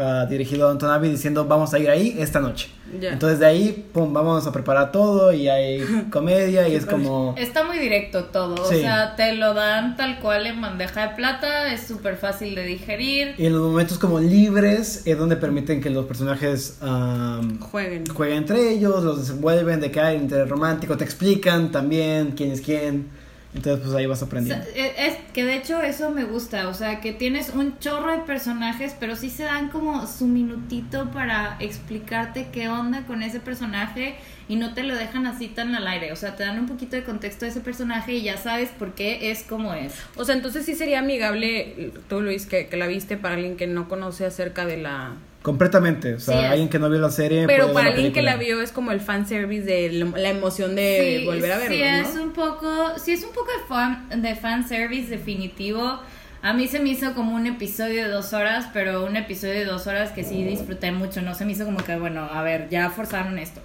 ah, dirigido a Abbey diciendo vamos a ir ahí esta noche. Entonces de ahí, pum, vamos a preparar todo y hay comedia y es como... Está muy directo todo, Sí. o sea, te lo dan tal cual en bandeja de plata, es súper fácil de digerir. Y en los momentos como libres es donde permiten que los personajes am, Jueguen. jueguen entre ellos, los desenvuelven, de que hay interés romántico, te explican también quién es quién. Entonces, pues ahí vas O aprendiendo. sea, e- es que de hecho eso me gusta, o sea, que tienes un chorro de personajes, pero sí se dan como su minutito para explicarte qué onda con ese personaje y no te lo dejan así tan al aire, o sea, te dan un poquito de contexto de ese personaje y ya sabes por qué es como es. O sea, entonces sí sería amigable, tú Luis, que, que la viste para alguien que no conoce acerca de la... Completamente. O sea, Sí, alguien que no vio la serie. Pero para alguien que la vio es como el fanservice de la emoción de Sí, volver a verlo, sí ¿no? es un poco, sí es un poco de fan, de fan service definitivo. A mí se me hizo como un episodio de dos horas, pero un episodio de dos horas que sí disfruté mucho. No se me hizo como que, bueno, a ver, ya forzaron esto.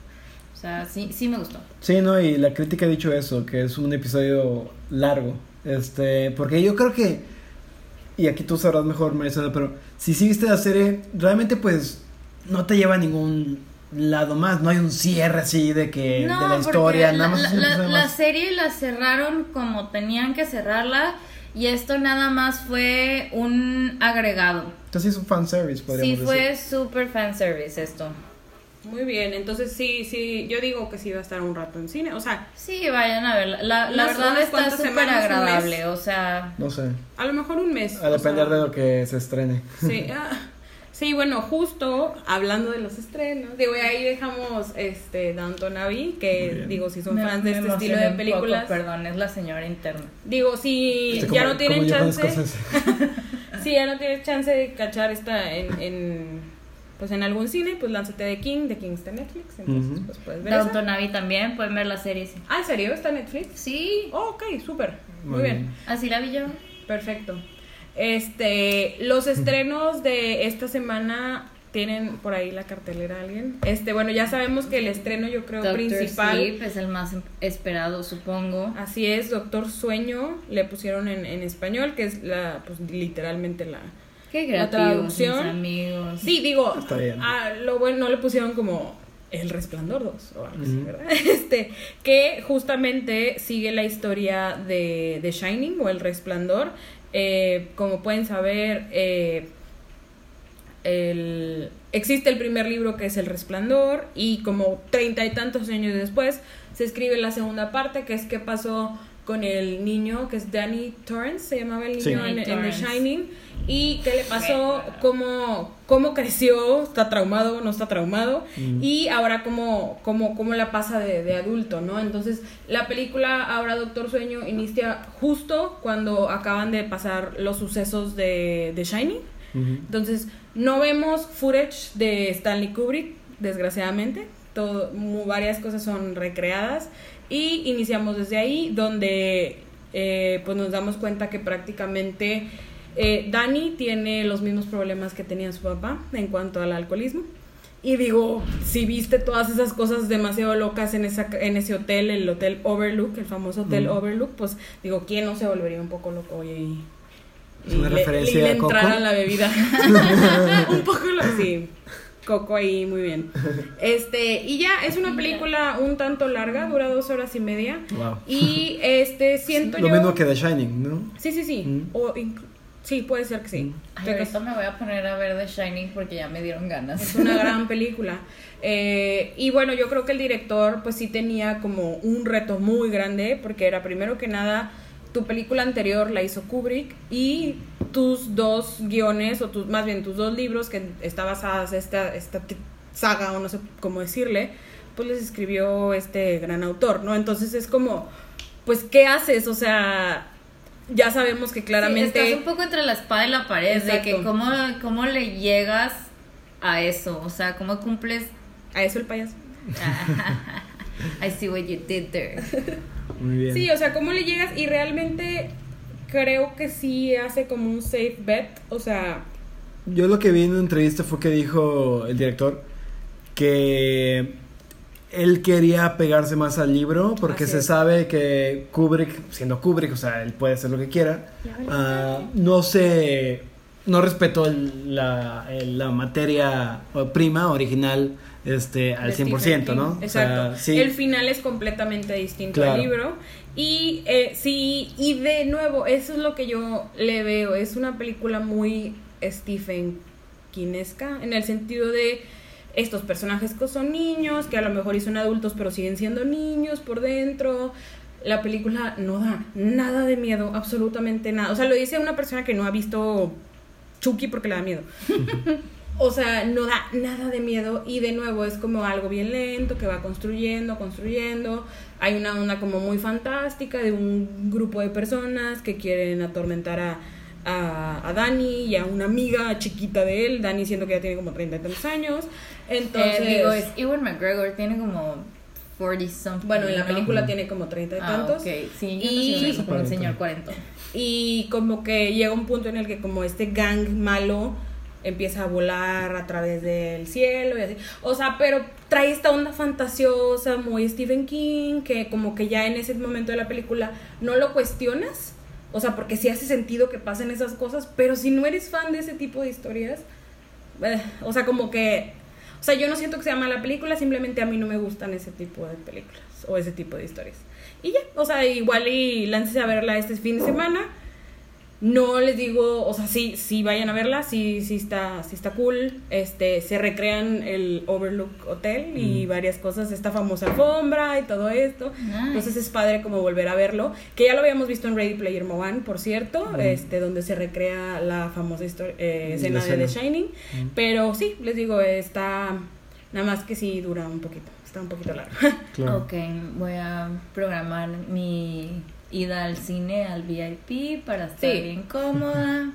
O sea, sí, sí me gustó. Sí, no, y la crítica ha dicho eso, que es un episodio largo. Este, porque yo creo que. Y aquí tú sabrás mejor, Marisela, pero si sí viste la serie, realmente pues no te lleva a ningún lado más, no hay un cierre así de que No, de la historia, nada más. la- la- la serie la cerraron como tenían que cerrarla y esto nada más fue un agregado. Entonces es un fanservice, Sí, podríamos decir. fue super fanservice esto. Muy bien, entonces sí, sí, yo digo que sí va a estar un rato en cine, o sea, Sí, vayan a verla. La, la verdad está súper agradable, o sea... No sé, a lo mejor un mes. a depender sea, de lo que se estrene. Sí, ah, sí, bueno, justo hablando de los estrenos, digo, y ahí dejamos este Downton Abbey, que digo, si son me- fans de este estilo de películas, poco, perdón, es la señora interna. digo, si Este, ya como- no tienen chance, si ya no tienes chance de cachar esta en, en pues en algún cine, pues lánzate de King, de King está en Netflix, entonces pues puedes ver. Downton Abbey también, pueden ver la serie. sí. Ah, ¿en serio? ¿Está en Netflix? Sí, Oh, ok, súper. Muy, Muy bien. bien. así la vi yo. Perfecto. Este, los estrenos de esta semana tienen por ahí la cartelera alguien. Este, bueno, ya sabemos que el estreno yo creo Doctor principal Sleep es el más esperado, supongo. Así es, Doctor Sueño, le pusieron en, en español, que es la, pues literalmente la... Qué La traducción. mis amigos. Sí, digo, Está bien. lo bueno, no le pusieron como El Resplandor 2 o algo así. ¿verdad? Este, que justamente sigue la historia de, de Shining o El Resplandor. Eh, como pueden saber, eh, el, existe el primer libro que es El Resplandor y como treinta y tantos años después se escribe la segunda parte que es qué pasó con el niño que es Danny Torrance, se llamaba el niño Sí. en, en The. Shining y qué le pasó, cómo, cómo creció, está traumado, no está traumado Mm. y ahora cómo, cómo, cómo la pasa de, de adulto, ¿no? Entonces la película ahora Doctor Sueño inicia justo cuando acaban de pasar los sucesos de, de Shining. Entonces, no vemos footage de Stanley Kubrick, desgraciadamente. Todo, varias cosas son recreadas. Y iniciamos desde ahí, donde eh, pues nos damos cuenta que prácticamente eh, Danny tiene los mismos problemas que tenía su papá en cuanto al alcoholismo. Y digo, si viste todas esas cosas demasiado locas en, esa, en ese hotel, el Hotel Overlook, el famoso Hotel Mm. Overlook, pues digo, ¿quién no se volvería un poco loco y, Es una y le- referencia y le a Coco. entrara la bebida? un poco lo sí. Coco ahí, muy bien. Este, y ya, es una película un tanto larga, dura dos horas y media. Wow. Y este, siento Lo yo. mismo que The Shining, ¿no? Sí, sí, sí. Mm. O sí, puede ser que sí. Ay, Pero ahorita me voy a poner a ver The Shining porque ya me dieron ganas. es una gran película. Eh, y bueno, yo creo que el director, pues sí tenía como un reto muy grande, porque era primero que nada, tu película anterior la hizo Kubrick y tus dos guiones, o tus, más bien tus dos libros que está basadas esta, esta saga, o no sé cómo decirle, pues les escribió este gran autor, ¿no? Entonces es como, pues, ¿qué haces? O sea, ya sabemos que claramente... Sí, estás un poco entre la espada y la pared de que cómo, cómo le llegas a eso, o sea, cómo cumples... A eso el payaso. I see what you did there. Muy bien. Sí, o sea, ¿cómo le llegas? Y realmente creo que sí hace como un safe bet. O sea, Yo lo que vi en una entrevista fue que dijo el director que él quería pegarse más al libro porque se sabe que Kubrick, siendo Kubrick, o sea, él puede hacer lo que quiera, ah, no se no respetó el- la, el- la materia prima original este al de Stephen 100%, King. ¿no? O sea, Exacto. sí. El final es completamente distinto Claro. al libro. Y eh, sí, y de nuevo, eso es lo que yo le veo. Es una película muy Stephen Kinesca en el sentido de estos personajes que son niños, que a lo mejor y son adultos, pero siguen siendo niños por dentro. La película no da nada de miedo, absolutamente nada. O sea, lo dice una persona que no ha visto Chucky porque le da miedo. O sea, no da nada de miedo y de nuevo es como algo bien lento que va construyendo, construyendo. Hay una onda como muy fantástica de un grupo de personas que quieren atormentar a, a, a Dani y a una amiga chiquita de él, Dani siendo que ya tiene como 30 y tantos años. Entonces, Eh, digo, es Ewan McGregor, tiene como 40 something. bueno, en la ¿no? película tiene como 30 y Ah, tantos. ok, sí, yo Y- no sé, como un 40. señor 40. Y como que llega un punto en el que como este gang malo empieza a volar a través del cielo y así. O sea, pero trae esta onda fantasiosa, muy Stephen King, que como que ya en ese momento de la película no lo cuestionas. O sea, porque sí hace sentido que pasen esas cosas, pero si no eres fan de ese tipo de historias, eh, o sea, como que... O sea, yo no siento que sea mala película, simplemente a mí no me gustan ese tipo de películas o ese tipo de historias. Y ya, o sea, igual y láncese a verla este fin de semana. No les digo, o sea, sí, sí vayan a verla, sí, sí está, sí está cool. Este, se recrean el Overlook Hotel y varias cosas, esta famosa alfombra y todo esto. Nice. Entonces es padre como volver a verlo. Que ya lo habíamos visto en Ready Player One, por cierto, este, donde se recrea la famosa eh, La escena de The. Shining. Pero sí, les digo, está nada más que sí dura un poquito, está un poquito largo. Claro. Ok, voy a programar mi ida al cine, al VIP, para estar Sí. bien cómoda.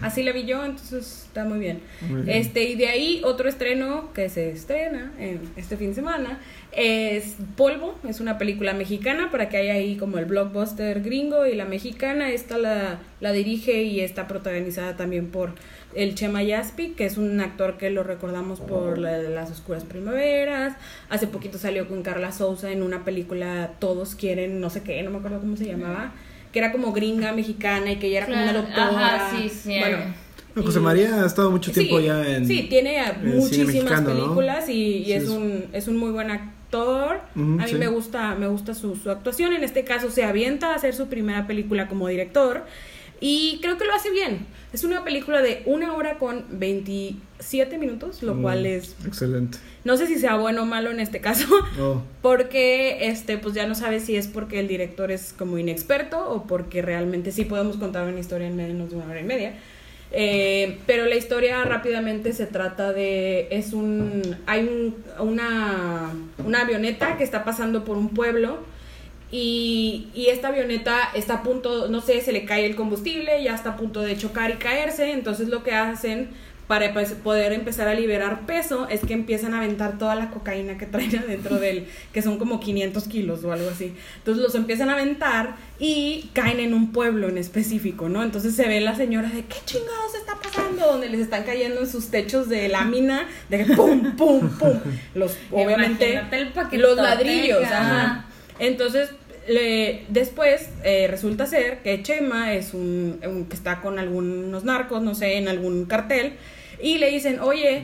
Así la vi yo, entonces está muy bien. Muy bien. Este, y de ahí otro estreno que se estrena en este fin de semana es Polvo, es una película mexicana para que haya ahí como el blockbuster gringo y la mexicana, esta la, la dirige y está protagonizada también por el Chema Yaspi, que es un actor que lo recordamos por la de las oscuras primaveras, hace poquito salió con Carla Souza en una película Todos quieren no sé qué, no me acuerdo cómo se llamaba, que era como gringa mexicana y que ella era como una doctora. ajá, sí, sí. Bueno, No, José María ha estado mucho tiempo sí, ya en. Sí, tiene en muchísimas mexicano, ¿no? películas y, y Sí, es, un, es un muy buen actor. A mí sí. me gusta, me gusta su, su actuación. En este caso se avienta a hacer su primera película como director y creo que lo hace bien. Es una película de una hora con 27 minutos, lo Mm, cual es... Excelente. No sé si sea bueno o malo en este caso, Oh, porque este pues ya no sabes si es porque el director es como inexperto o porque realmente sí podemos contar una historia en menos de una hora y media. Eh, pero la historia rápidamente se trata de es un hay un- una una avioneta que está pasando por un pueblo y, y esta avioneta está a punto, no sé, se le cae el combustible, ya está a punto de chocar y caerse, entonces lo que hacen para pues, poder empezar a liberar peso es que empiezan a aventar toda la cocaína que traen adentro del, que son como 500 kilos o algo así. Entonces los empiezan a aventar y caen en un pueblo en específico, ¿no? Entonces se ve la señora de qué chingados está pasando, donde les están cayendo en sus techos de lámina, de pum, pum, pum. Los, obviamente, los ladrillos, ajá. ajá. Entonces, le- después eh, resulta ser que Chema es un, un que está con algunos narcos, no sé, en algún cartel, y le dicen, oye,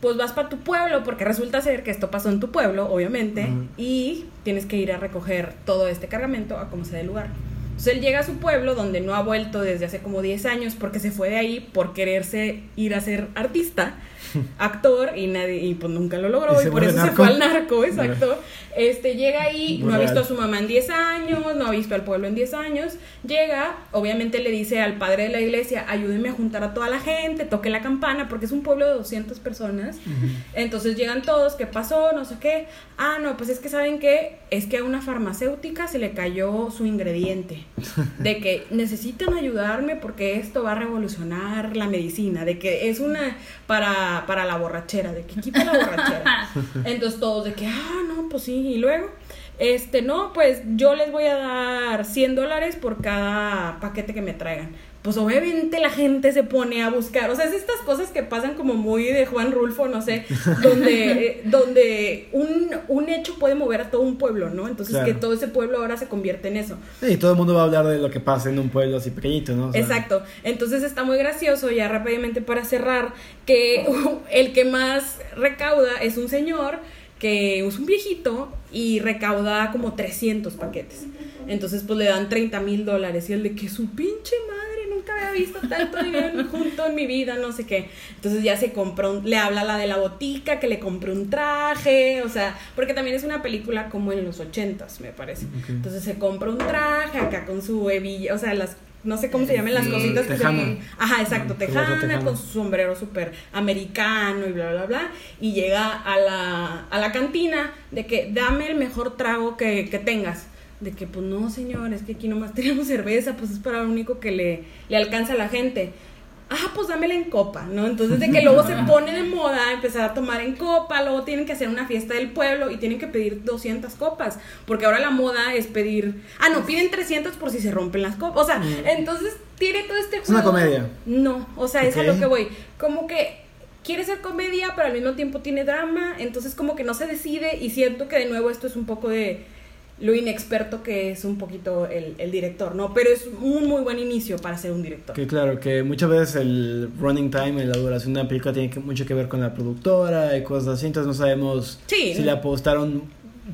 pues vas para tu pueblo, porque resulta ser que esto pasó en tu pueblo, obviamente, y tienes que ir a recoger todo este cargamento a como sea del lugar. Entonces él llega a su pueblo donde no ha vuelto desde hace como 10 años porque se fue de ahí por quererse ir a ser artista, actor y nadie y pues nunca lo logró Y por eso se fue al narco, exacto. Este llega ahí, no ha visto a su mamá en 10 años, no ha visto al pueblo en 10 años, llega, obviamente le dice al padre de la iglesia, ayúdeme a juntar a toda la gente, toque la campana porque es un pueblo de 200 personas. Entonces llegan todos, ¿qué pasó? No sé qué. Ah, no, pues es que saben que es que a una farmacéutica se le cayó su ingrediente. De que necesitan ayudarme porque esto va a revolucionar la medicina. De que es una para, para la borrachera, de que quita la borrachera. Entonces todos de que, ah, no, pues sí. Y luego, este, no, pues yo les voy a dar 100 dólares por cada paquete que me traigan pues obviamente la gente se pone a buscar, o sea, es estas cosas que pasan como muy de Juan Rulfo, no sé, donde, eh, donde un, un hecho puede mover a todo un pueblo, ¿no? Entonces Claro. que todo ese pueblo ahora se convierte en eso. Y todo el mundo va a hablar de lo que pasa en un pueblo así pequeñito, ¿no? O sea, Exacto. Entonces está muy gracioso, ya rápidamente para cerrar, que el que más recauda es un señor que es un viejito y recauda como 300 paquetes. Entonces pues le dan 30 mil dólares y el de que su pinche madre visto tanto dinero junto en mi vida, no sé qué. Entonces ya se compró, un- le habla a la de la botica que le compró un traje, o sea, porque también es una película como en los ochentas, me parece. Entonces se compra un traje acá con su hebilla, o sea, las no sé cómo se llaman las cositas que se. Ajá, exacto, tejana, tejana, tejana. con su sombrero súper americano y bla, bla, bla. Y llega a la, a la cantina de que dame el mejor trago que, que tengas. De que, pues no, señor, es que aquí nomás tenemos cerveza, pues es para lo único que le, le alcanza a la gente. Ah, pues dámela en copa, ¿no? Entonces de que luego se pone de moda empezar a tomar en copa, luego tienen que hacer una fiesta del pueblo y tienen que pedir 200 copas, porque ahora la moda es pedir, ah, no, piden 300 por si se rompen las copas, o sea, entonces tiene todo este Mm. Es una juego. comedia. No, o sea, es a lo que voy, como que quiere ser comedia, pero al mismo tiempo tiene drama, entonces como que no se decide y siento que de nuevo esto es un poco de lo inexperto que es un poquito el, el director, ¿no? Pero es un muy buen inicio para ser un director. Que claro, que muchas veces el running time, la duración de una película tiene que- mucho que ver con la productora y cosas así, entonces no sabemos Sí. si le apostaron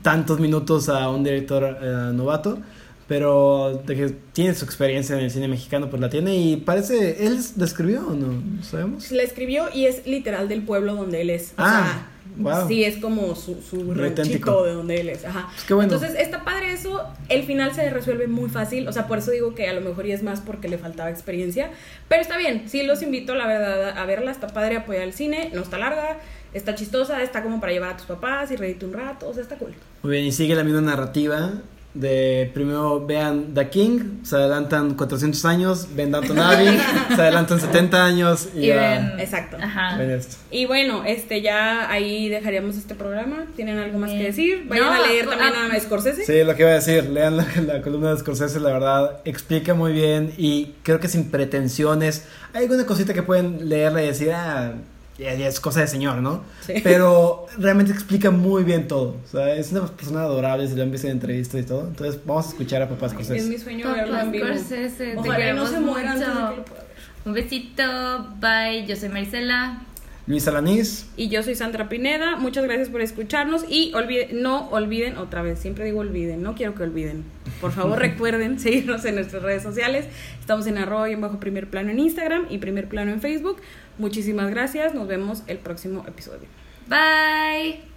tantos minutos a un director eh, novato, pero de que tiene su experiencia en el cine mexicano, pues la tiene y parece, él la escribió o no, ¿No sabemos. La escribió y es literal del pueblo donde él es. O Ah, sea, wow. Sí, es como su, su ranchito de donde él es. Ajá. Pues qué bueno. Entonces está padre eso. El final se resuelve muy fácil. O sea, por eso digo que a lo mejor y es más porque le faltaba experiencia. Pero está bien. Sí, los invito, la verdad, a verla. Está padre apoyar el cine. No está larga. Está chistosa. Está como para llevar a tus papás y reírte un rato. O sea, está cool. Muy bien, y sigue la misma narrativa de primero vean The King, se adelantan 400 años, ven Downton Abbey, se adelantan 70 años y, Y ya ven- Exacto. Ajá. ven esto. Y bueno, este ya ahí dejaríamos este programa. ¿Tienen algo más que decir? Vayan No, a leer ah, también a Scorsese. Sí, lo que iba a decir, lean la, la columna de Scorsese, la verdad, explica muy bien y creo que sin pretensiones. Hay alguna cosita que pueden leerla y decir, ah, ya, ya es cosa de señor, ¿no? Sí. Pero realmente explica muy bien todo. O sea, es una persona adorable, si lo han visto en entrevistas y todo. Entonces, vamos a escuchar a papá Es Scorsese. mi sueño Papá verlo en vivo. Scorsese, te no se muera antes de mucho. que lo. Un besito, bye. Yo soy Marisela. Luis Alanís. Y yo soy Sandra Pineda. Muchas gracias por escucharnos. Y olvide- no olviden, otra vez, siempre digo olviden, no quiero que olviden. Por favor, recuerden seguirnos en nuestras redes sociales. Estamos en arroba y en bajo primer plano en Instagram y primer plano en Facebook. Muchísimas gracias. Nos vemos el próximo episodio. Bye.